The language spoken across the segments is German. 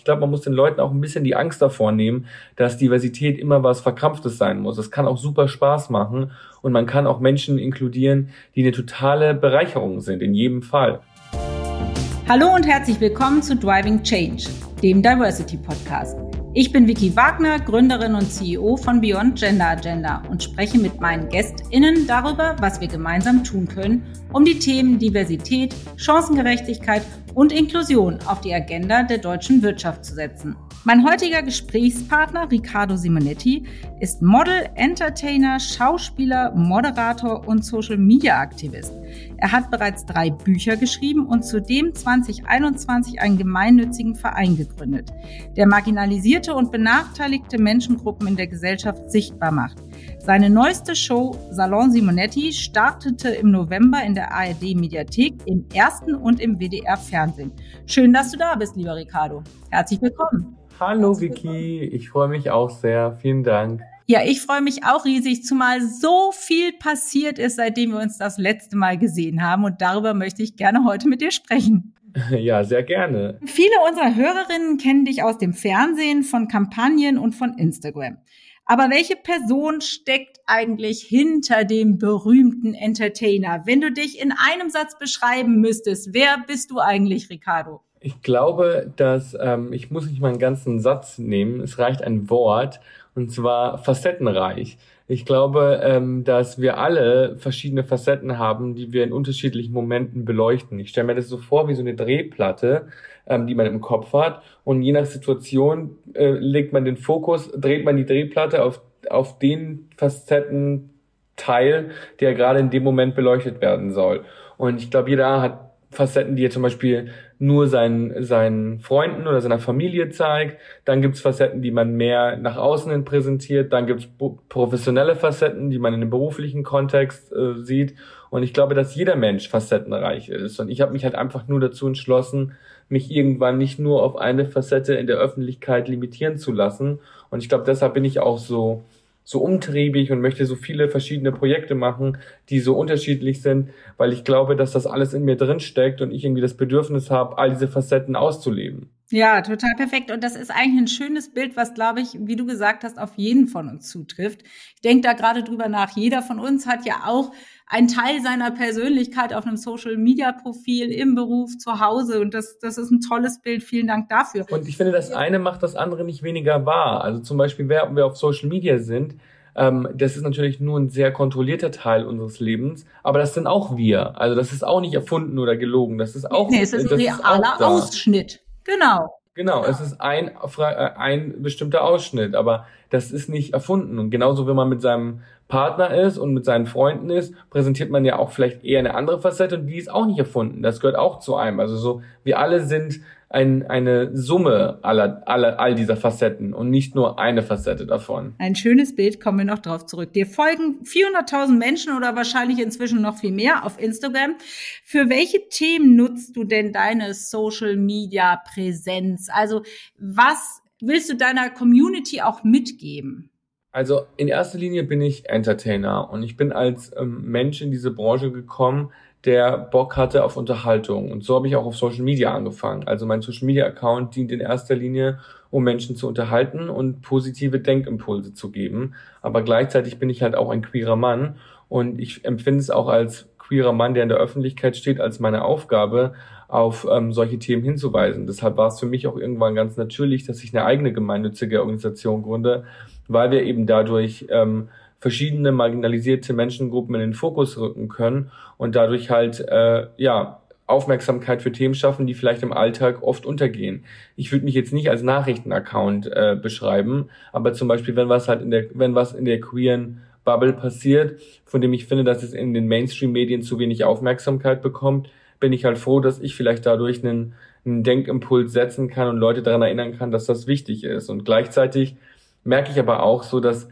Ich glaube, man muss den Leuten auch ein bisschen die Angst davor nehmen, dass Diversität immer was Verkrampftes sein muss. Es kann auch super Spaß machen und man kann auch Menschen inkludieren, die eine totale Bereicherung sind, in jedem Fall. Hallo und herzlich willkommen zu Driving Change, dem Diversity Podcast. Ich bin Vicky Wagner, Gründerin und CEO von Beyond Gender Agenda und spreche mit meinen GästInnen darüber, was wir gemeinsam tun können, um die Themen Diversität, Chancengerechtigkeit und Inklusion auf die Agenda der deutschen Wirtschaft zu setzen. Mein heutiger Gesprächspartner Riccardo Simonetti ist Model, Entertainer, Schauspieler, Moderator und Social Media Aktivist. Er hat bereits drei Bücher geschrieben und zudem 2021 einen gemeinnützigen Verein gegründet, der marginalisierte und benachteiligte Menschengruppen in der Gesellschaft sichtbar macht. Seine neueste Show Salon Simonetti startete im November in der ARD Mediathek, im ersten und im WDR Fernsehen. Schön, dass du da bist, lieber Riccardo. Herzlich willkommen. Hallo Vicky, ich freue mich auch sehr. Vielen Dank. Ja, ich freue mich auch riesig, zumal so viel passiert ist, seitdem wir uns das letzte Mal gesehen haben. Und darüber möchte ich gerne heute mit dir sprechen. Ja, sehr gerne. Viele unserer Hörerinnen kennen dich aus dem Fernsehen, von Kampagnen und von Instagram. Aber welche Person steckt eigentlich hinter dem berühmten Entertainer? Wenn du dich in einem Satz beschreiben müsstest, wer bist du eigentlich, Ricardo? Ich glaube, dass ähm, ich muss nicht mal einen ganzen Satz nehmen. Es reicht ein Wort und zwar facettenreich. Ich glaube, ähm, dass wir alle verschiedene Facetten haben, die wir in unterschiedlichen Momenten beleuchten. Ich stelle mir das so vor wie so eine Drehplatte, ähm, die man im Kopf hat. Und je nach Situation äh, legt man den Fokus, dreht man die Drehplatte auf, auf den Facettenteil, der gerade in dem Moment beleuchtet werden soll. Und ich glaube, jeder hat Facetten, die er zum Beispiel nur seinen, seinen Freunden oder seiner Familie zeigt. Dann gibt's Facetten, die man mehr nach außen hin präsentiert. Dann gibt's professionelle Facetten, die man in einem beruflichen Kontext äh, sieht. Und ich glaube, dass jeder Mensch facettenreich ist. Und ich habe mich halt einfach nur dazu entschlossen, mich irgendwann nicht nur auf eine Facette in der Öffentlichkeit limitieren zu lassen. Und ich glaube, deshalb bin ich auch so so umtriebig und möchte so viele verschiedene Projekte machen, die so unterschiedlich sind, weil ich glaube, dass das alles in mir drin steckt und ich irgendwie das Bedürfnis habe, all diese Facetten auszuleben. Ja, total perfekt. Und das ist eigentlich ein schönes Bild, was, glaube ich, wie du gesagt hast, auf jeden von uns zutrifft. Ich denke da gerade drüber nach. Jeder von uns hat ja auch einen Teil seiner Persönlichkeit auf einem Social Media Profil, im Beruf, zu Hause. Und das, das ist ein tolles Bild. Vielen Dank dafür. Und ich finde, das eine macht das andere nicht weniger wahr. Also zum Beispiel, wer wir auf Social Media sind, ähm, das ist natürlich nur ein sehr kontrollierter Teil unseres Lebens, aber das sind auch wir. Also das ist auch nicht erfunden oder gelogen. Das ist auch. Nee, es ist ein realer Ausschnitt. Genau. Genau, es ist ein, äh, ein bestimmter Ausschnitt, aber das ist nicht erfunden. Und genauso, wenn man mit seinem Partner ist und mit seinen Freunden ist, präsentiert man ja auch vielleicht eher eine andere Facette und die ist auch nicht erfunden. Das gehört auch zu einem. Also so, wir alle sind ein, eine Summe aller, aller, all dieser Facetten und nicht nur eine Facette davon. Ein schönes Bild, kommen wir noch drauf zurück. Dir folgen 400.000 Menschen oder wahrscheinlich inzwischen noch viel mehr auf Instagram. Für welche Themen nutzt du denn deine Social Media Präsenz? Also was willst du deiner Community auch mitgeben? Also in erster Linie bin ich Entertainer und ich bin als ähm, Mensch in diese Branche gekommen, der Bock hatte auf Unterhaltung. Und so habe ich auch auf Social Media angefangen. Also mein Social Media Account dient in erster Linie, um Menschen zu unterhalten und positive Denkimpulse zu geben. Aber gleichzeitig bin ich halt auch ein queerer Mann und ich empfinde es auch als queerer Mann, der in der Öffentlichkeit steht, als meine Aufgabe, auf ähm, solche Themen hinzuweisen. Deshalb war es für mich auch irgendwann ganz natürlich, dass ich eine eigene gemeinnützige Organisation gründe, weil wir eben dadurch ähm, verschiedene marginalisierte Menschengruppen in den Fokus rücken können und dadurch halt äh, ja Aufmerksamkeit für Themen schaffen, die vielleicht im Alltag oft untergehen. Ich würde mich jetzt nicht als Nachrichtenaccount äh, beschreiben, aber zum Beispiel, wenn was halt in der, wenn was in der queeren Bubble passiert, von dem ich finde, dass es in den Mainstream-Medien zu wenig Aufmerksamkeit bekommt, bin ich halt froh, dass ich vielleicht dadurch einen, einen Denkimpuls setzen kann und Leute daran erinnern kann, dass das wichtig ist. Und gleichzeitig merke ich aber auch so, dass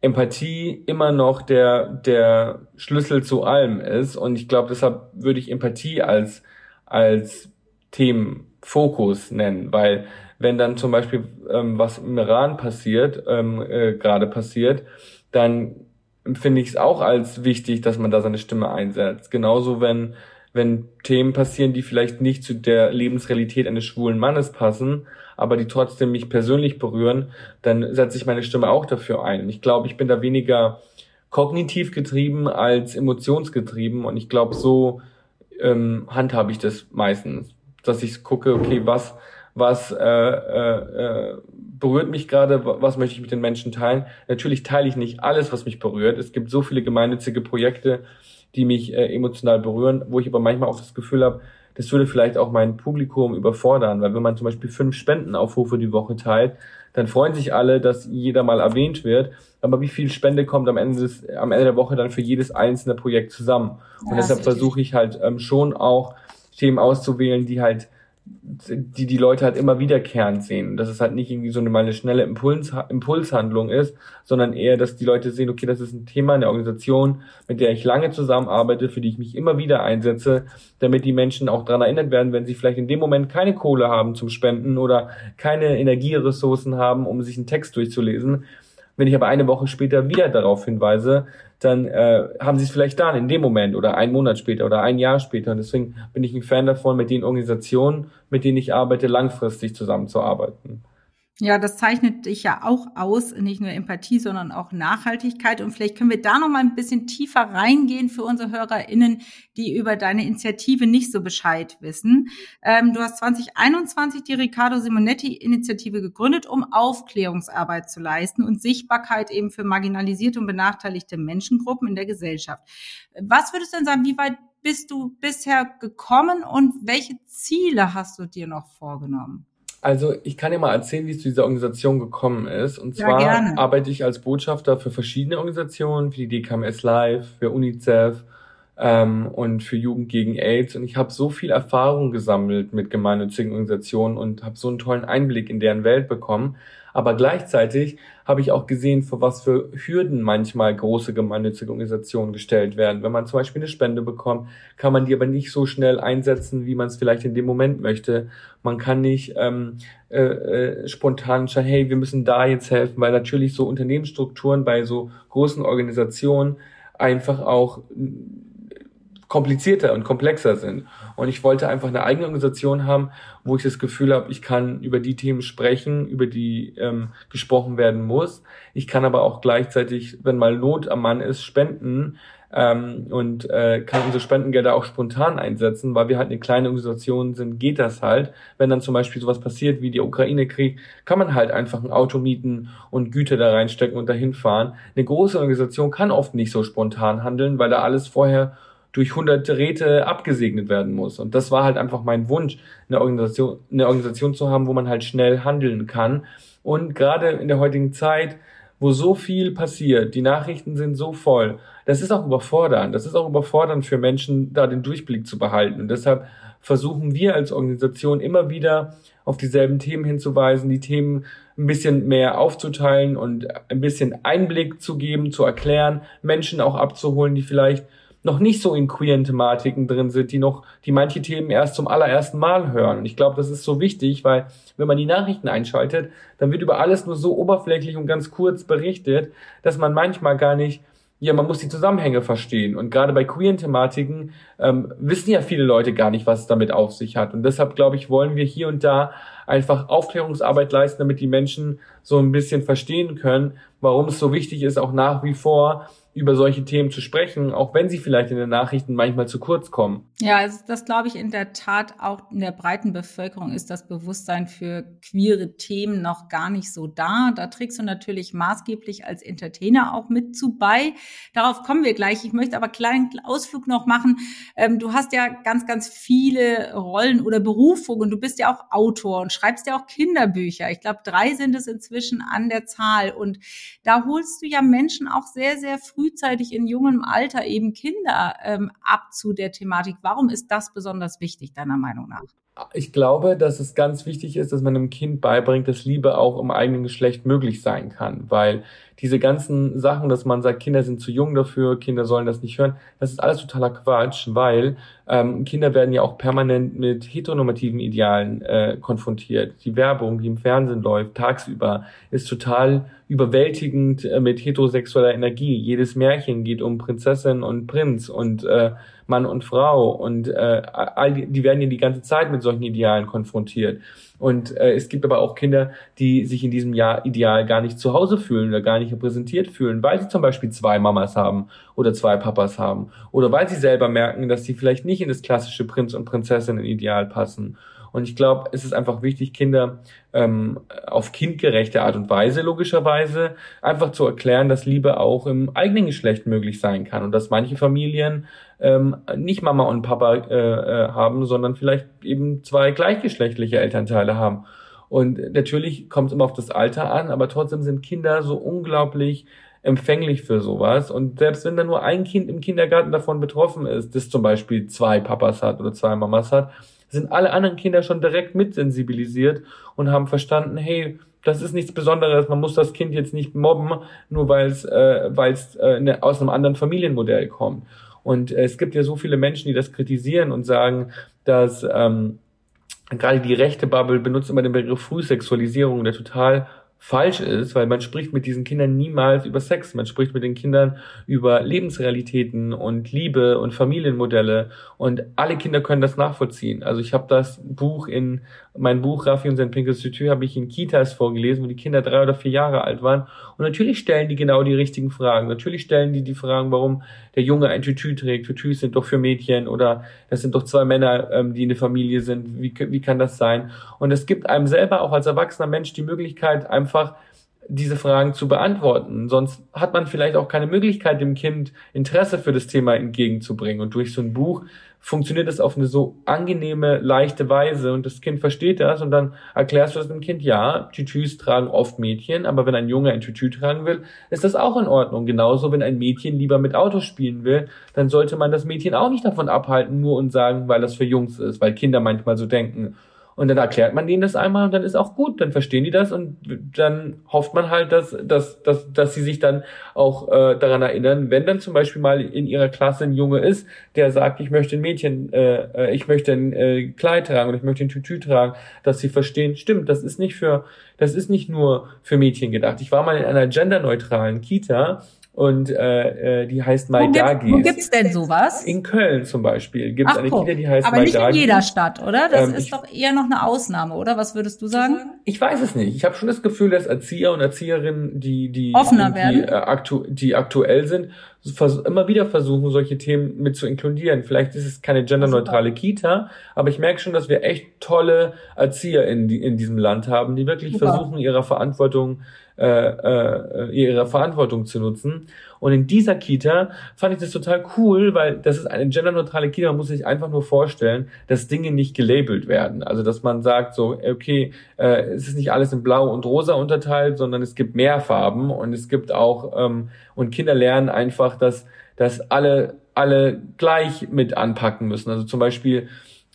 Empathie immer noch der, der Schlüssel zu allem ist. Und ich glaube, deshalb würde ich Empathie als, als Themenfokus nennen, weil wenn dann zum Beispiel ähm, was im Iran passiert, ähm, äh, gerade passiert, dann finde ich es auch als wichtig, dass man da seine Stimme einsetzt. Genauso wenn wenn Themen passieren, die vielleicht nicht zu der Lebensrealität eines schwulen Mannes passen, aber die trotzdem mich persönlich berühren, dann setze ich meine Stimme auch dafür ein. Ich glaube, ich bin da weniger kognitiv getrieben als emotionsgetrieben und ich glaube, so ähm, handhabe ich das meistens, dass ich gucke, okay, was was äh, äh, äh, berührt mich gerade, was möchte ich mit den Menschen teilen. Natürlich teile ich nicht alles, was mich berührt. Es gibt so viele gemeinnützige Projekte, die mich äh, emotional berühren, wo ich aber manchmal auch das Gefühl habe, das würde vielleicht auch mein Publikum überfordern, weil wenn man zum Beispiel fünf Spendenaufrufe die Woche teilt, dann freuen sich alle, dass jeder mal erwähnt wird. Aber wie viel Spende kommt am Ende des, am Ende der Woche dann für jedes einzelne Projekt zusammen? Und ja, deshalb versuche ich halt ähm, schon auch Themen auszuwählen, die halt die die Leute halt immer wiederkehrend sehen. Dass es halt nicht irgendwie so eine mal eine schnelle Impuls, Impulshandlung ist, sondern eher, dass die Leute sehen, okay, das ist ein Thema in der Organisation, mit der ich lange zusammenarbeite, für die ich mich immer wieder einsetze, damit die Menschen auch daran erinnert werden, wenn sie vielleicht in dem Moment keine Kohle haben zum Spenden oder keine Energieressourcen haben, um sich einen Text durchzulesen. Wenn ich aber eine Woche später wieder darauf hinweise, dann äh, haben sie es vielleicht dann in dem Moment oder einen Monat später oder ein Jahr später. Und deswegen bin ich ein Fan davon, mit den Organisationen, mit denen ich arbeite, langfristig zusammenzuarbeiten. Ja, das zeichnet dich ja auch aus, nicht nur Empathie, sondern auch Nachhaltigkeit. Und vielleicht können wir da noch mal ein bisschen tiefer reingehen für unsere HörerInnen, die über deine Initiative nicht so Bescheid wissen. Ähm, du hast 2021 die Riccardo Simonetti Initiative gegründet, um Aufklärungsarbeit zu leisten und Sichtbarkeit eben für marginalisierte und benachteiligte Menschengruppen in der Gesellschaft. Was würdest du denn sagen, wie weit bist du bisher gekommen und welche Ziele hast du dir noch vorgenommen? Also ich kann dir mal erzählen, wie es zu dieser Organisation gekommen ist. Und zwar ja, arbeite ich als Botschafter für verschiedene Organisationen, für die DKMS Live, für UNICEF ähm, und für Jugend gegen AIDS. Und ich habe so viel Erfahrung gesammelt mit gemeinnützigen Organisationen und habe so einen tollen Einblick in deren Welt bekommen, aber gleichzeitig habe ich auch gesehen, vor was für Hürden manchmal große gemeinnützige Organisationen gestellt werden. Wenn man zum Beispiel eine Spende bekommt, kann man die aber nicht so schnell einsetzen, wie man es vielleicht in dem Moment möchte. Man kann nicht ähm, äh, äh, spontan sagen, hey, wir müssen da jetzt helfen, weil natürlich so Unternehmensstrukturen bei so großen Organisationen einfach auch komplizierter und komplexer sind. Und ich wollte einfach eine eigene Organisation haben, wo ich das Gefühl habe, ich kann über die Themen sprechen, über die ähm, gesprochen werden muss. Ich kann aber auch gleichzeitig, wenn mal Not am Mann ist, spenden ähm, und äh, kann unsere Spendengelder auch spontan einsetzen, weil wir halt eine kleine Organisation sind, geht das halt. Wenn dann zum Beispiel sowas passiert wie der Ukraine-Krieg, kann man halt einfach ein Auto mieten und Güter da reinstecken und dahin fahren. Eine große Organisation kann oft nicht so spontan handeln, weil da alles vorher durch hunderte Räte abgesegnet werden muss. Und das war halt einfach mein Wunsch, eine Organisation, eine Organisation zu haben, wo man halt schnell handeln kann. Und gerade in der heutigen Zeit, wo so viel passiert, die Nachrichten sind so voll, das ist auch überfordernd. Das ist auch überfordernd für Menschen, da den Durchblick zu behalten. Und deshalb versuchen wir als Organisation immer wieder auf dieselben Themen hinzuweisen, die Themen ein bisschen mehr aufzuteilen und ein bisschen Einblick zu geben, zu erklären, Menschen auch abzuholen, die vielleicht noch nicht so in queeren Thematiken drin sind, die noch, die manche Themen erst zum allerersten Mal hören. Und ich glaube, das ist so wichtig, weil wenn man die Nachrichten einschaltet, dann wird über alles nur so oberflächlich und ganz kurz berichtet, dass man manchmal gar nicht ja, man muss die Zusammenhänge verstehen. Und gerade bei queeren Thematiken ähm, wissen ja viele Leute gar nicht, was es damit auf sich hat. Und deshalb, glaube ich, wollen wir hier und da einfach Aufklärungsarbeit leisten, damit die Menschen so ein bisschen verstehen können, warum es so wichtig ist, auch nach wie vor über solche Themen zu sprechen, auch wenn sie vielleicht in den Nachrichten manchmal zu kurz kommen. Ja, also das glaube ich in der Tat auch in der breiten Bevölkerung ist das Bewusstsein für queere Themen noch gar nicht so da. Da trägst du natürlich maßgeblich als Entertainer auch mit zu bei. Darauf kommen wir gleich. Ich möchte aber einen kleinen Ausflug noch machen. Ähm, du hast ja ganz, ganz viele Rollen oder Berufungen. Du bist ja auch Autor und schreibst ja auch Kinderbücher. Ich glaube, drei sind es inzwischen an der Zahl. Und da holst du ja Menschen auch sehr, sehr früh frühzeitig in jungem Alter eben Kinder ähm, ab zu der Thematik. Warum ist das besonders wichtig, deiner Meinung nach? Ich glaube, dass es ganz wichtig ist, dass man einem Kind beibringt, dass Liebe auch im eigenen Geschlecht möglich sein kann, weil diese ganzen Sachen, dass man sagt, Kinder sind zu jung dafür, Kinder sollen das nicht hören, das ist alles totaler Quatsch, weil ähm, Kinder werden ja auch permanent mit heteronormativen Idealen äh, konfrontiert. Die Werbung, die im Fernsehen läuft, tagsüber, ist total überwältigend äh, mit heterosexueller Energie. Jedes Märchen geht um Prinzessin und Prinz und äh, Mann und Frau und äh, all die, die werden ja die ganze Zeit mit solchen Idealen konfrontiert. Und äh, es gibt aber auch Kinder, die sich in diesem Jahr ideal gar nicht zu Hause fühlen oder gar nicht repräsentiert fühlen, weil sie zum Beispiel zwei Mamas haben oder zwei Papas haben oder weil sie selber merken, dass sie vielleicht nicht in das klassische Prinz- und Prinzessinnen-Ideal passen. Und ich glaube, es ist einfach wichtig, Kinder ähm, auf kindgerechte Art und Weise, logischerweise, einfach zu erklären, dass Liebe auch im eigenen Geschlecht möglich sein kann und dass manche Familien ähm, nicht Mama und Papa äh, äh, haben, sondern vielleicht eben zwei gleichgeschlechtliche Elternteile haben. Und natürlich kommt es immer auf das Alter an, aber trotzdem sind Kinder so unglaublich empfänglich für sowas. Und selbst wenn da nur ein Kind im Kindergarten davon betroffen ist, das zum Beispiel zwei Papas hat oder zwei Mamas hat, sind alle anderen Kinder schon direkt mitsensibilisiert und haben verstanden, hey, das ist nichts Besonderes, man muss das Kind jetzt nicht mobben, nur weil es äh, weil's, äh, ne, aus einem anderen Familienmodell kommt. Und äh, es gibt ja so viele Menschen, die das kritisieren und sagen, dass ähm, gerade die rechte Bubble benutzt immer den Begriff Frühsexualisierung, der total falsch ist, weil man spricht mit diesen Kindern niemals über Sex. Man spricht mit den Kindern über Lebensrealitäten und Liebe und Familienmodelle und alle Kinder können das nachvollziehen. Also ich habe das Buch in mein Buch Raffi und sein pinkes Tütü habe ich in Kitas vorgelesen, wo die Kinder drei oder vier Jahre alt waren. Und natürlich stellen die genau die richtigen Fragen. Natürlich stellen die die Fragen, warum der Junge ein Tütü trägt. Tütüs sind doch für Mädchen oder das sind doch zwei Männer, ähm, die in der Familie sind. Wie, wie kann das sein? Und es gibt einem selber auch als erwachsener Mensch die Möglichkeit, einfach diese Fragen zu beantworten. Sonst hat man vielleicht auch keine Möglichkeit, dem Kind Interesse für das Thema entgegenzubringen. Und durch so ein Buch funktioniert das auf eine so angenehme, leichte Weise und das Kind versteht das und dann erklärst du das dem Kind, ja, Tütüs tragen oft Mädchen, aber wenn ein Junge ein Tütü tragen will, ist das auch in Ordnung. Genauso, wenn ein Mädchen lieber mit Autos spielen will, dann sollte man das Mädchen auch nicht davon abhalten, nur und sagen, weil das für Jungs ist, weil Kinder manchmal so denken. Und dann erklärt man denen das einmal und dann ist auch gut, dann verstehen die das und dann hofft man halt, dass, dass, dass, dass sie sich dann auch äh, daran erinnern, wenn dann zum Beispiel mal in ihrer Klasse ein Junge ist, der sagt, ich möchte ein Mädchen, äh, äh ich möchte ein äh, Kleid tragen oder ich möchte ein Tütü tragen, dass sie verstehen, stimmt, das ist nicht für, das ist nicht nur für Mädchen gedacht. Ich war mal in einer genderneutralen Kita und äh, äh, die heißt Maidagis. Wo, gibt, wo gibt's denn sowas? In Köln zum Beispiel gibt es eine Kita, die heißt Aber Maidagis. nicht in jeder Stadt, oder? Das Ähm, ist ich- doch eher noch eine Ausnahme, oder? Was würdest du sagen? Ich weiß es nicht. Ich habe schon das Gefühl, dass Erzieher und Erzieherinnen, die die Offener die, werden? äh, aktu die aktuell sind, immer wieder versuchen, solche Themen mit zu inkludieren. Vielleicht ist es keine genderneutrale Kita, aber ich merke schon, dass wir echt tolle Erzieher in, die, in diesem Land haben, die wirklich Super. versuchen, ihrer Verantwortung äh, äh, ihre Verantwortung zu nutzen. Und in dieser Kita fand ich das total cool, weil das ist eine genderneutrale Kita. Man muss sich einfach nur vorstellen, dass Dinge nicht gelabelt werden. Also dass man sagt so, okay, äh, es ist nicht alles in Blau und Rosa unterteilt, sondern es gibt mehr Farben und es gibt auch ähm, und Kinder lernen einfach, dass dass alle alle gleich mit anpacken müssen. Also zum Beispiel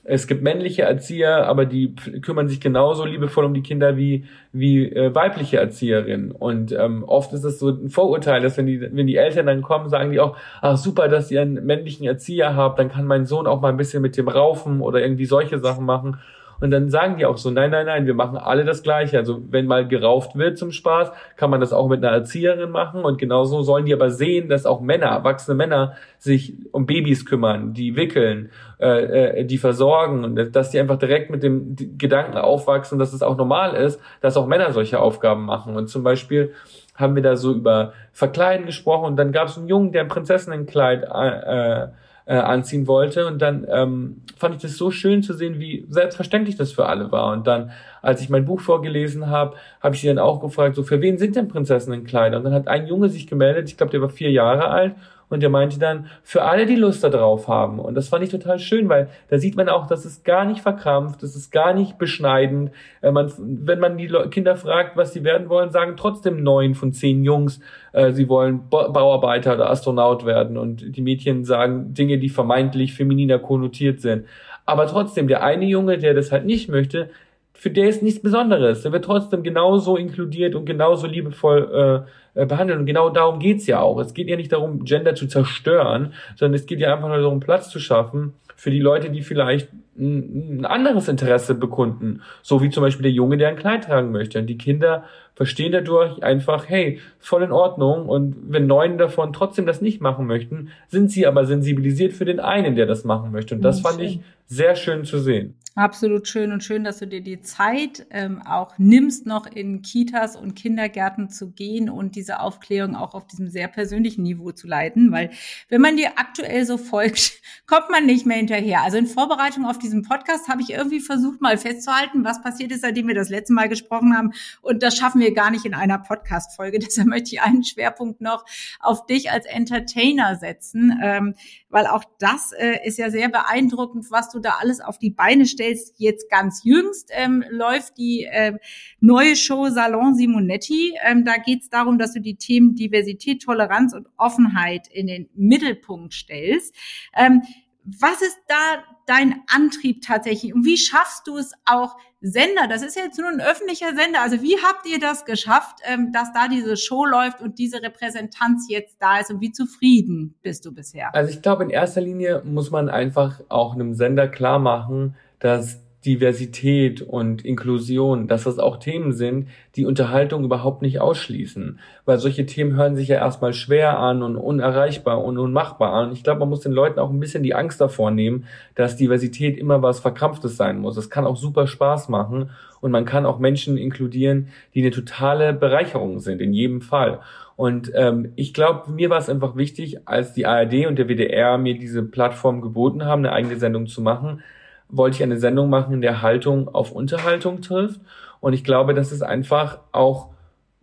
es gibt männliche Erzieher, aber die kümmern sich genauso liebevoll um die Kinder wie wie äh, weibliche Erzieherinnen. Und ähm, oft ist es so ein Vorurteil, dass wenn die wenn die Eltern dann kommen, sagen die auch, ach super, dass ihr einen männlichen Erzieher habt, dann kann mein Sohn auch mal ein bisschen mit dem raufen oder irgendwie solche Sachen machen. Und dann sagen die auch so, nein, nein, nein, wir machen alle das Gleiche. Also wenn mal gerauft wird zum Spaß, kann man das auch mit einer Erzieherin machen. Und genauso sollen die aber sehen, dass auch Männer, erwachsene Männer, sich um Babys kümmern, die wickeln, äh, äh, die versorgen und dass die einfach direkt mit dem Gedanken aufwachsen, dass es auch normal ist, dass auch Männer solche Aufgaben machen. Und zum Beispiel haben wir da so über Verkleiden gesprochen und dann gab es einen Jungen, der ein Prinzessinnenkleid äh, äh, anziehen wollte und dann ähm, fand ich das so schön zu sehen, wie selbstverständlich das für alle war. Und dann, als ich mein Buch vorgelesen habe, habe ich sie dann auch gefragt, so für wen sind denn Prinzessinnenkleider? Und dann hat ein Junge sich gemeldet, ich glaube, der war vier Jahre alt und der meinte dann, für alle, die Lust darauf haben. Und das fand ich total schön, weil da sieht man auch, dass es gar nicht verkrampft, das ist gar nicht beschneidend. Äh, man, wenn man die Kinder fragt, was sie werden wollen, sagen trotzdem neun von zehn Jungs, äh, sie wollen Ba- Bauarbeiter oder Astronaut werden. Und die Mädchen sagen Dinge, die vermeintlich femininer konnotiert sind. Aber trotzdem, der eine Junge, der das halt nicht möchte, für der ist nichts Besonderes. Der wird trotzdem genauso inkludiert und genauso liebevoll äh, äh, behandelt. Und genau darum geht's ja auch. Es geht ja nicht darum, Gender zu zerstören, sondern es geht ja einfach nur darum, Platz zu schaffen für die Leute, die vielleicht ein, anderes Interesse bekunden. So wie zum Beispiel der Junge, der ein Kleid tragen möchte. Und die Kinder verstehen dadurch einfach, hey, voll in Ordnung. Und wenn neun davon trotzdem das nicht machen möchten, sind sie aber sensibilisiert für den einen, der das machen möchte. Und das Mhm, fand ich sehr schön zu sehen. Absolut schön und schön, dass du dir die Zeit ähm, auch nimmst, noch in Kitas und Kindergärten zu gehen und diese Aufklärung auch auf diesem sehr persönlichen Niveau zu leiten, weil wenn man dir aktuell so folgt, kommt man nicht mehr hinterher. Also in Vorbereitung auf diesen Podcast habe ich irgendwie versucht, mal festzuhalten, was passiert ist, seitdem wir das letzte Mal gesprochen haben. Und das schaffen wir gar nicht in einer Podcast-Folge. Deshalb möchte ich einen Schwerpunkt noch auf dich als Entertainer setzen, ähm, weil auch das äh, ist ja sehr beeindruckend, was du da alles auf die Beine stellst stellst. Jetzt ganz jüngst ähm, läuft die äh, neue Show Salon Simonetti. Ähm, da geht es darum, dass du die Themen Diversität, Toleranz und Offenheit in den Mittelpunkt stellst. Ähm, was ist da dein Antrieb tatsächlich und wie schaffst du es auch Sender, das ist jetzt nur ein öffentlicher Sender, also wie habt ihr das geschafft, ähm, dass da diese Show läuft und diese Repräsentanz jetzt da ist und wie zufrieden bist du bisher? Also ich glaube, in erster Linie muss man einfach auch einem Sender klar machen, dass Diversität und Inklusion, dass das auch Themen sind, die Unterhaltung überhaupt nicht ausschließen. Weil solche Themen hören sich ja erstmal schwer an und unerreichbar und unmachbar an. Ich glaube, man muss den Leuten auch ein bisschen die Angst davor nehmen, dass Diversität immer was Verkrampftes sein muss. Es kann auch super Spaß machen und man kann auch Menschen inkludieren, die eine totale Bereicherung sind, in jedem Fall. Und ähm, ich glaube, mir war es einfach wichtig, als die ARD und der WDR mir diese Plattform geboten haben, eine eigene Sendung zu machen, wollte ich eine Sendung machen, in der Haltung auf Unterhaltung trifft. Und ich glaube, dass es einfach auch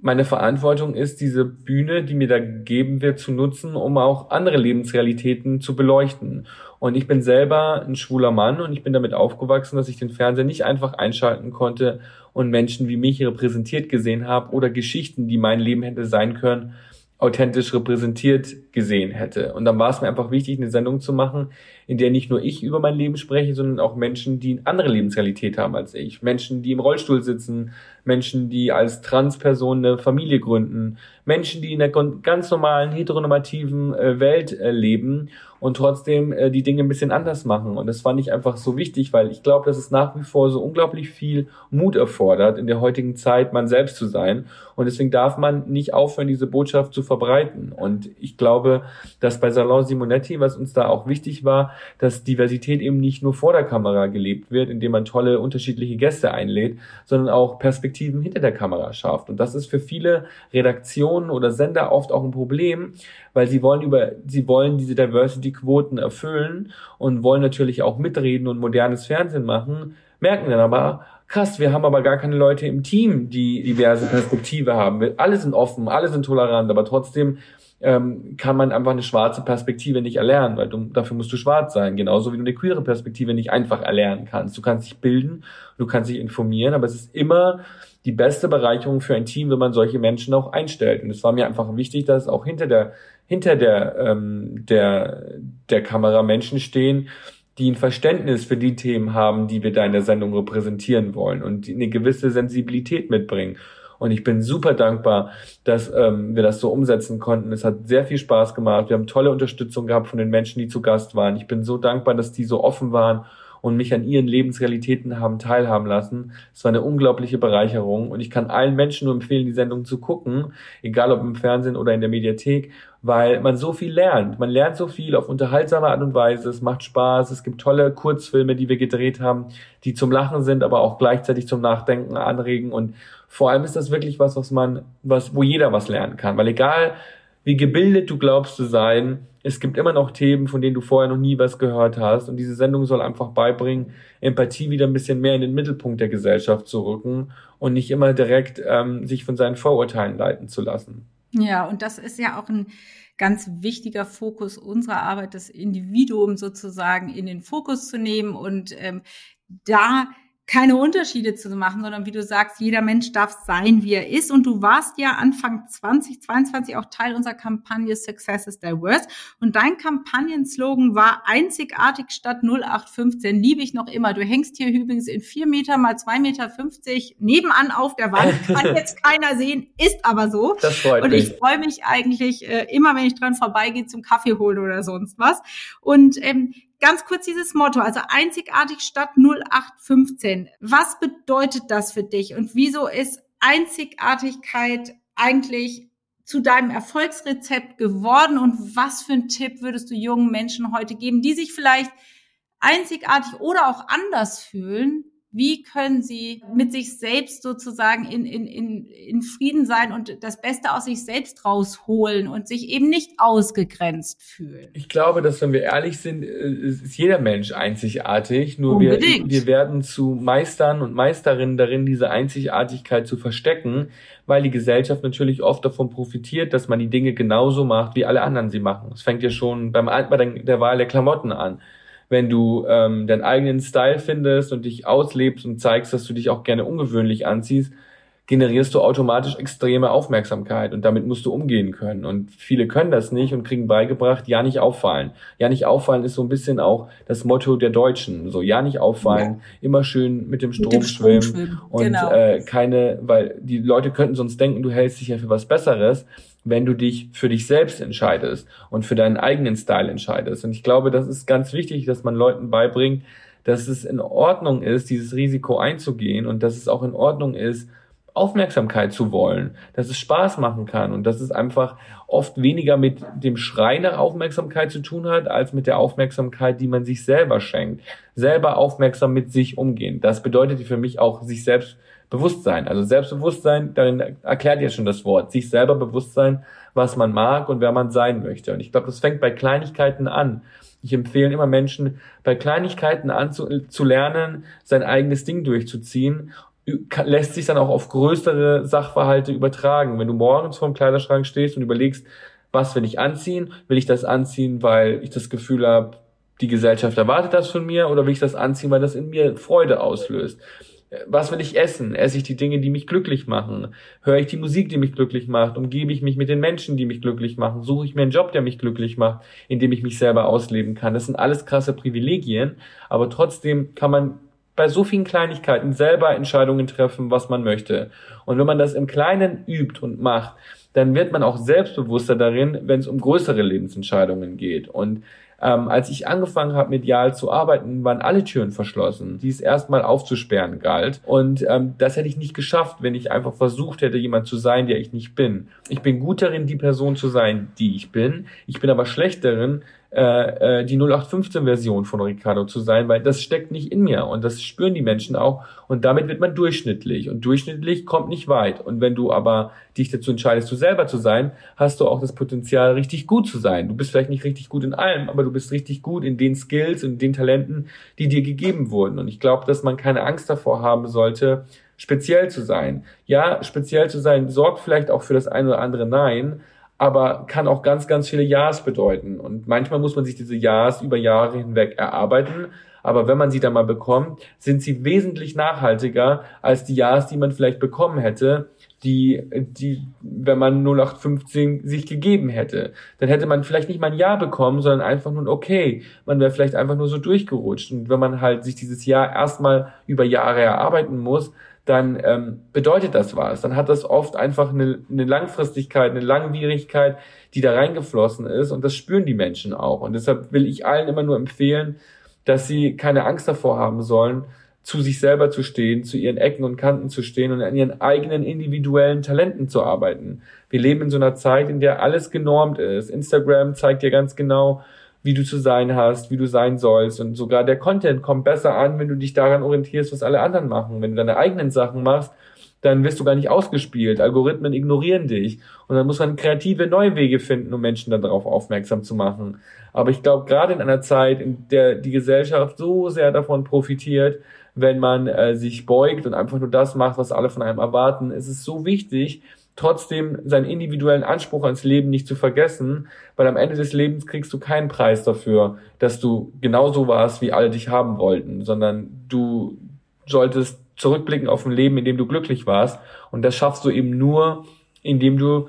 meine Verantwortung ist, diese Bühne, die mir da gegeben wird, zu nutzen, um auch andere Lebensrealitäten zu beleuchten. Und ich bin selber ein schwuler Mann und ich bin damit aufgewachsen, dass ich den Fernseher nicht einfach einschalten konnte und Menschen wie mich repräsentiert gesehen habe oder Geschichten, die mein Leben hätte sein können, authentisch repräsentiert gesehen hätte. Und dann war es mir einfach wichtig, eine Sendung zu machen, in der nicht nur ich über mein Leben spreche, sondern auch Menschen, die eine andere Lebensrealität haben als ich. Menschen, die im Rollstuhl sitzen, Menschen, die als Transperson eine Familie gründen, Menschen, die in einer ganz normalen heteronormativen äh, Welt äh, leben und trotzdem äh, die Dinge ein bisschen anders machen. Und das fand ich einfach so wichtig, weil ich glaube, dass es nach wie vor so unglaublich viel Mut erfordert, in der heutigen Zeit man selbst zu sein. Und deswegen darf man nicht aufhören, diese Botschaft zu verbreiten. Und ich glaube, dass bei Salon Simonetti, was uns da auch wichtig war, dass Diversität eben nicht nur vor der Kamera gelebt wird, indem man tolle unterschiedliche Gäste einlädt, sondern auch Perspektiven hinter der Kamera schafft. Und das ist für viele Redaktionen oder Sender oft auch ein Problem, weil sie wollen über, sie wollen diese Diversity-Quoten erfüllen und wollen natürlich auch mitreden und modernes Fernsehen machen, merken dann aber, krass, wir haben aber gar keine Leute im Team, die diverse Perspektive haben. Alle sind offen, alle sind tolerant, aber trotzdem ähm, kann man einfach eine schwarze Perspektive nicht erlernen, weil du, dafür musst du schwarz sein, genauso wie du eine queere Perspektive nicht einfach erlernen kannst. Du kannst dich bilden, du kannst dich informieren, aber es ist immer die beste Bereicherung für ein Team, wenn man solche Menschen auch einstellt. Und es war mir einfach wichtig, dass auch hinter der hinter der ähm, der der Kamera Menschen stehen, die ein Verständnis für die Themen haben, die wir da in der Sendung repräsentieren wollen und eine gewisse Sensibilität mitbringen. Und ich bin super dankbar, dass ähm, wir das so umsetzen konnten. Es hat sehr viel Spaß gemacht. Wir haben tolle Unterstützung gehabt von den Menschen, die zu Gast waren. Ich bin so dankbar, dass die so offen waren und mich an ihren Lebensrealitäten haben teilhaben lassen. Es war eine unglaubliche Bereicherung und ich kann allen Menschen nur empfehlen, die Sendung zu gucken, egal ob im Fernsehen oder in der Mediathek, weil man so viel lernt. Man lernt so viel auf unterhaltsame Art und Weise. Es macht Spaß. Es gibt tolle Kurzfilme, die wir gedreht haben, die zum Lachen sind, aber auch gleichzeitig zum Nachdenken anregen. Und vor allem ist das wirklich was, was man, was, wo jeder was lernen kann. Weil egal, wie gebildet du glaubst zu sein, es gibt immer noch Themen, von denen du vorher noch nie was gehört hast. Und diese Sendung soll einfach beibringen, Empathie wieder ein bisschen mehr in den Mittelpunkt der Gesellschaft zu rücken und nicht immer direkt ähm, sich von seinen Vorurteilen leiten zu lassen. Ja, und das ist ja auch ein ganz wichtiger Fokus unserer Arbeit, das Individuum sozusagen in den Fokus zu nehmen und ähm, da keine Unterschiede zu machen, sondern wie du sagst, jeder Mensch darf sein, wie er ist. Und du warst ja Anfang 2022 auch Teil unserer Kampagne Success is Diverse. Und dein Kampagnenslogan war einzigartig statt 0815. Liebe ich noch immer. Du hängst hier übrigens in vier Meter mal zwei Meter fünfzig nebenan auf der Wand. Kann jetzt keiner sehen, ist aber so. Das freut Und ich freue mich eigentlich äh, immer, wenn ich dran vorbeigehe zum Kaffee holen oder sonst was. Und ähm, ganz kurz dieses Motto, also einzigartig statt 0815. Was bedeutet das für dich und wieso ist Einzigartigkeit eigentlich zu deinem Erfolgsrezept geworden und was für einen Tipp würdest du jungen Menschen heute geben, die sich vielleicht einzigartig oder auch anders fühlen, wie können sie mit sich selbst sozusagen in, in, in, in Frieden sein und das Beste aus sich selbst rausholen und sich eben nicht ausgegrenzt fühlen? Ich glaube, dass wenn wir ehrlich sind, äh, ist jeder Mensch einzigartig. Nur wir, wir werden zu Meistern und Meisterinnen darin, diese Einzigartigkeit zu verstecken, weil die Gesellschaft natürlich oft davon profitiert, dass man die Dinge genauso macht, wie alle anderen sie machen. Es fängt ja schon beim, bei der Wahl der Klamotten an wenn du ähm, deinen eigenen Style findest und dich auslebst und zeigst, dass du dich auch gerne ungewöhnlich anziehst, generierst du automatisch extreme Aufmerksamkeit und damit musst du umgehen können. Und viele können das nicht und kriegen beigebracht, ja nicht auffallen. Ja nicht auffallen ist so ein bisschen auch das Motto der Deutschen. So ja nicht auffallen, ja. immer schön mit dem Strom, mit dem schwimmen, schwimmen, und genau. äh, keine, weil die Leute könnten sonst denken, du hältst dich ja für was Besseres wenn du dich für dich selbst entscheidest und für deinen eigenen Style entscheidest. Und ich glaube, das ist ganz wichtig, dass man Leuten beibringt, dass es in Ordnung ist, dieses Risiko einzugehen und dass es auch in Ordnung ist, Aufmerksamkeit zu wollen, dass es Spaß machen kann und dass es einfach oft weniger mit dem Schrei nach Aufmerksamkeit zu tun hat, als mit der Aufmerksamkeit, die man sich selber schenkt. Selber aufmerksam mit sich umgehen. Das bedeutet für mich auch, sich selbst Bewusstsein. Also Selbstbewusstsein, darin erklärt ihr schon das Wort. Sich selber bewusst sein, was man mag und wer man sein möchte. Und ich glaube, das fängt bei Kleinigkeiten an. Ich empfehle immer Menschen, bei Kleinigkeiten anzulernen, zu lernen, sein eigenes Ding durchzuziehen lässt sich dann auch auf größere Sachverhalte übertragen. Wenn du morgens vor dem Kleiderschrank stehst und überlegst, was will ich anziehen? Will ich das anziehen, weil ich das Gefühl habe, die Gesellschaft erwartet das von mir oder will ich das anziehen, weil das in mir Freude auslöst? was will ich essen? Esse ich die Dinge, die mich glücklich machen? Höre ich die Musik, die mich glücklich macht? Umgebe ich mich mit den Menschen, die mich glücklich machen? Suche ich mir einen Job, der mich glücklich macht, in dem ich mich selber ausleben kann? Das sind alles krasse Privilegien, aber trotzdem kann man bei so vielen Kleinigkeiten selber Entscheidungen treffen, was man möchte. Und wenn man das im Kleinen übt und macht, dann wird man auch selbstbewusster darin, wenn es um größere Lebensentscheidungen geht. Und ähm, als ich angefangen habe, medial zu arbeiten, waren alle Türen verschlossen, die es erstmal aufzusperren galt. Und ähm, das hätte ich nicht geschafft, wenn ich einfach versucht hätte, jemand zu sein, der ich nicht bin. Ich bin gut darin, die Person zu sein, die ich bin. Ich bin aber schlecht darin, äh, äh, die 0815-Version von Ricardo zu sein, weil das steckt nicht in mir und das spüren die Menschen auch und damit wird man durchschnittlich und durchschnittlich kommt nicht weit und wenn du aber dich dazu entscheidest, du selber zu sein, hast du auch das Potenzial, richtig gut zu sein. Du bist vielleicht nicht richtig gut in allem, aber du bist richtig gut in den Skills und den Talenten, die dir gegeben wurden und ich glaube, dass man keine Angst davor haben sollte, speziell zu sein. Ja, speziell zu sein sorgt vielleicht auch für das eine oder andere Nein, aber kann auch ganz, ganz viele Ja's bedeuten. Und manchmal muss man sich diese Ja's über Jahre hinweg erarbeiten. Aber wenn man sie dann mal bekommt, sind sie wesentlich nachhaltiger als die Ja's, die man vielleicht bekommen hätte, die, die, wenn man 0815 sich gegeben hätte. Dann hätte man vielleicht nicht mal ein Jahr bekommen, sondern einfach nur ein Okay. Man wäre vielleicht einfach nur so durchgerutscht. Und wenn man halt sich dieses Jahr erstmal über Jahre erarbeiten muss, dann ähm, bedeutet das was. Dann hat das oft einfach eine, eine Langfristigkeit, eine Langwierigkeit, die da reingeflossen ist und das spüren die Menschen auch. Und deshalb will ich allen immer nur empfehlen, dass sie keine Angst davor haben sollen, zu sich selber zu stehen, zu ihren Ecken und Kanten zu stehen und an ihren eigenen individuellen Talenten zu arbeiten. Wir leben in so einer Zeit, in der alles genormt ist. Instagram zeigt dir ganz genau, wie du zu sein hast, wie du sein sollst. Und sogar der Content kommt besser an, wenn du dich daran orientierst, was alle anderen machen. Wenn du deine eigenen Sachen machst, dann wirst du gar nicht ausgespielt. Algorithmen ignorieren dich. Und dann muss man kreative neue Wege finden, um Menschen darauf aufmerksam zu machen. Aber ich glaube, gerade in einer Zeit, in der die Gesellschaft so sehr davon profitiert, wenn man äh, sich beugt und einfach nur das macht, was alle von einem erwarten, ist es so wichtig, trotzdem seinen individuellen Anspruch ans Leben nicht zu vergessen, weil am Ende des Lebens kriegst du keinen Preis dafür, dass du genauso warst, wie alle dich haben wollten, sondern du solltest zurückblicken auf ein Leben, in dem du glücklich warst und das schaffst du eben nur, indem du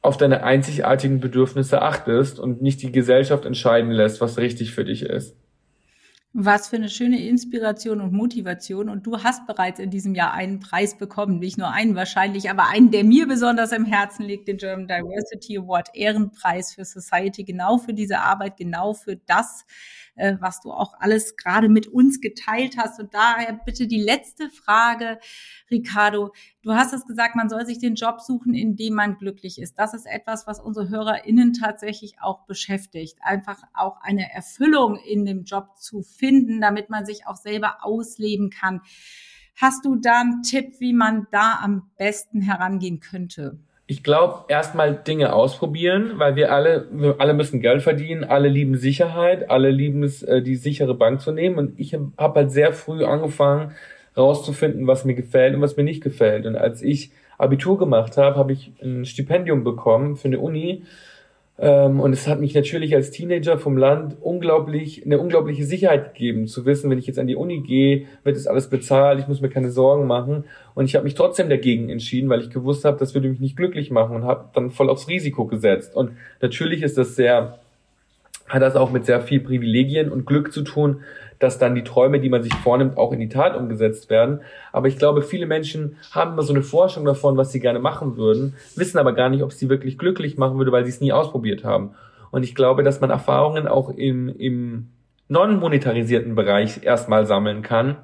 auf deine einzigartigen Bedürfnisse achtest und nicht die Gesellschaft entscheiden lässt, was richtig für dich ist. Was für eine schöne Inspiration und Motivation. Und du hast bereits in diesem Jahr einen Preis bekommen. Nicht nur einen wahrscheinlich, aber einen, der mir besonders im Herzen liegt, den German Diversity Award Ehrenpreis für Society. Genau für diese Arbeit, genau für das, äh, was du auch alles gerade mit uns geteilt hast. Und daher bitte die letzte Frage, Ricardo. Du hast es gesagt, man soll sich den Job suchen, in dem man glücklich ist. Das ist etwas, was unsere HörerInnen tatsächlich auch beschäftigt. Einfach auch eine Erfüllung in dem Job zu finden, damit man sich auch selber ausleben kann. Hast du da einen Tipp, wie man da am besten herangehen könnte? Ich glaube, erstmal Dinge ausprobieren, weil wir alle, wir alle müssen Geld verdienen, alle lieben Sicherheit, alle lieben es, äh, die sichere Bank zu nehmen. Und ich habe halt sehr früh angefangen, rauszufinden, was mir gefällt und was mir nicht gefällt. Und als ich Abitur gemacht habe, habe ich ein Stipendium bekommen für eine Uni. Ähm, und es hat mich natürlich als Teenager vom Land unglaublich, eine unglaubliche Sicherheit gegeben, zu wissen, wenn ich jetzt an die Uni gehe, wird es alles bezahlt, ich muss mir keine Sorgen machen. Und ich habe mich trotzdem dagegen entschieden, weil ich gewusst habe, das würde mich nicht glücklich machen und habe dann voll aufs Risiko gesetzt. Und natürlich ist das sehr, hat das auch mit sehr viel Privilegien und Glück zu tun, dass dann die Träume, die man sich vornimmt, auch in die Tat umgesetzt werden. Aber ich glaube, viele Menschen haben immer so eine Forschung davon, was sie gerne machen würden, wissen aber gar nicht, ob es sie wirklich glücklich machen würde, weil sie es nie ausprobiert haben. Und ich glaube, dass man Erfahrungen auch im, im non-monetarisierten Bereich erstmal sammeln kann,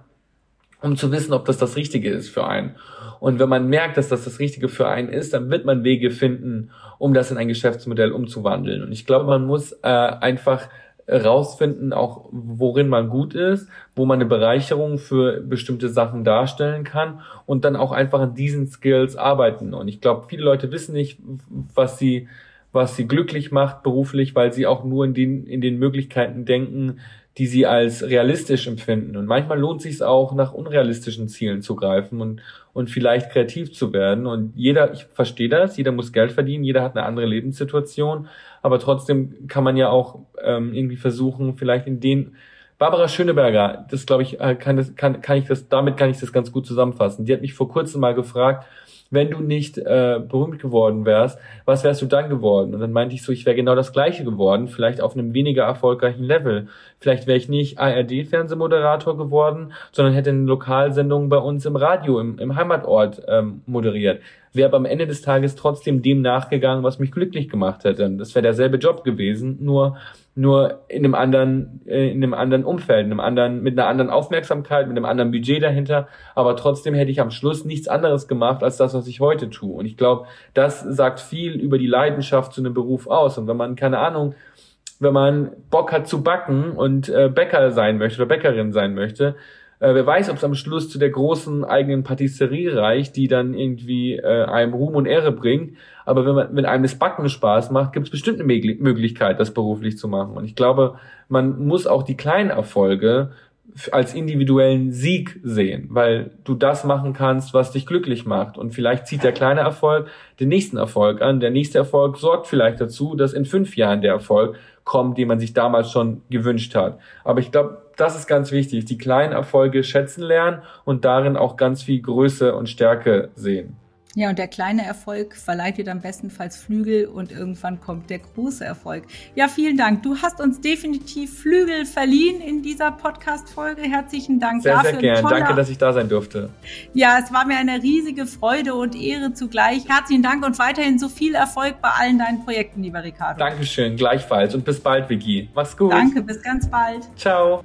um zu wissen, ob das das Richtige ist für einen. Und wenn man merkt, dass das das Richtige für einen ist, dann wird man Wege finden, um das in ein Geschäftsmodell umzuwandeln. Und ich glaube, man muss äh, einfach rausfinden, auch worin man gut ist, wo man eine Bereicherung für bestimmte Sachen darstellen kann und dann auch einfach an diesen Skills arbeiten. Und ich glaube, viele Leute wissen nicht, was sie, was sie glücklich macht beruflich, weil sie auch nur in den, in den Möglichkeiten denken, die sie als realistisch empfinden. Und manchmal lohnt sich es auch, nach unrealistischen Zielen zu greifen und, und vielleicht kreativ zu werden. Und jeder, ich verstehe das, jeder muss Geld verdienen, jeder hat eine andere Lebenssituation, aber trotzdem kann man ja auch ähm, irgendwie versuchen, vielleicht in den Barbara Schöneberger, das glaube ich, äh, kann, das, kann, kann ich das, damit kann ich das ganz gut zusammenfassen. Die hat mich vor kurzem mal gefragt, wenn du nicht äh, berühmt geworden wärst, was wärst du dann geworden? Und dann meinte ich so, ich wäre genau das gleiche geworden, vielleicht auf einem weniger erfolgreichen Level. Vielleicht wäre ich nicht ARD-Fernsehmoderator geworden, sondern hätte eine Lokalsendung bei uns im Radio, im, im Heimatort ähm, moderiert. Wäre am Ende des Tages trotzdem dem nachgegangen, was mich glücklich gemacht hätte. Das wäre derselbe Job gewesen, nur nur in einem anderen, äh, in einem anderen Umfeld, in einem anderen, mit einer anderen Aufmerksamkeit, mit einem anderen Budget dahinter. Aber trotzdem hätte ich am Schluss nichts anderes gemacht als das, was ich heute tue. Und ich glaube, das sagt viel über die Leidenschaft zu einem Beruf aus. Und wenn man, keine Ahnung, wenn man Bock hat zu backen und äh, Bäcker sein möchte oder Bäckerin sein möchte, äh, wer weiß, ob es am Schluss zu der großen eigenen Patisserie reicht, die dann irgendwie äh, einem Ruhm und Ehre bringt. Aber wenn, man, wenn einem das Backen Spaß macht, gibt es bestimmt eine Möglichkeit, das beruflich zu machen. Und ich glaube, man muss auch die kleinen Erfolge als individuellen Sieg sehen, weil du das machen kannst, was dich glücklich macht. Und vielleicht zieht der kleine Erfolg den nächsten Erfolg an. Der nächste Erfolg sorgt vielleicht dazu, dass in fünf Jahren der Erfolg kommt, den man sich damals schon gewünscht hat. Aber ich glaube, das ist ganz wichtig, die kleinen Erfolge schätzen lernen und darin auch ganz viel Größe und Stärke sehen. Ja, und der kleine Erfolg verleiht dir dann bestenfalls Flügel und irgendwann kommt der große Erfolg. Ja, vielen Dank. Du hast uns definitiv Flügel verliehen in dieser Podcast-Folge. Herzlichen Dank sehr, dafür. Sehr, gern. Danke, dass ich da sein durfte. Ja, es war mir eine riesige Freude und Ehre zugleich. Herzlichen Dank und weiterhin so viel Erfolg bei allen deinen Projekten, lieber Ricardo. Dankeschön, gleichfalls und bis bald, Vicky. Mach's gut. Danke, bis ganz bald. Ciao.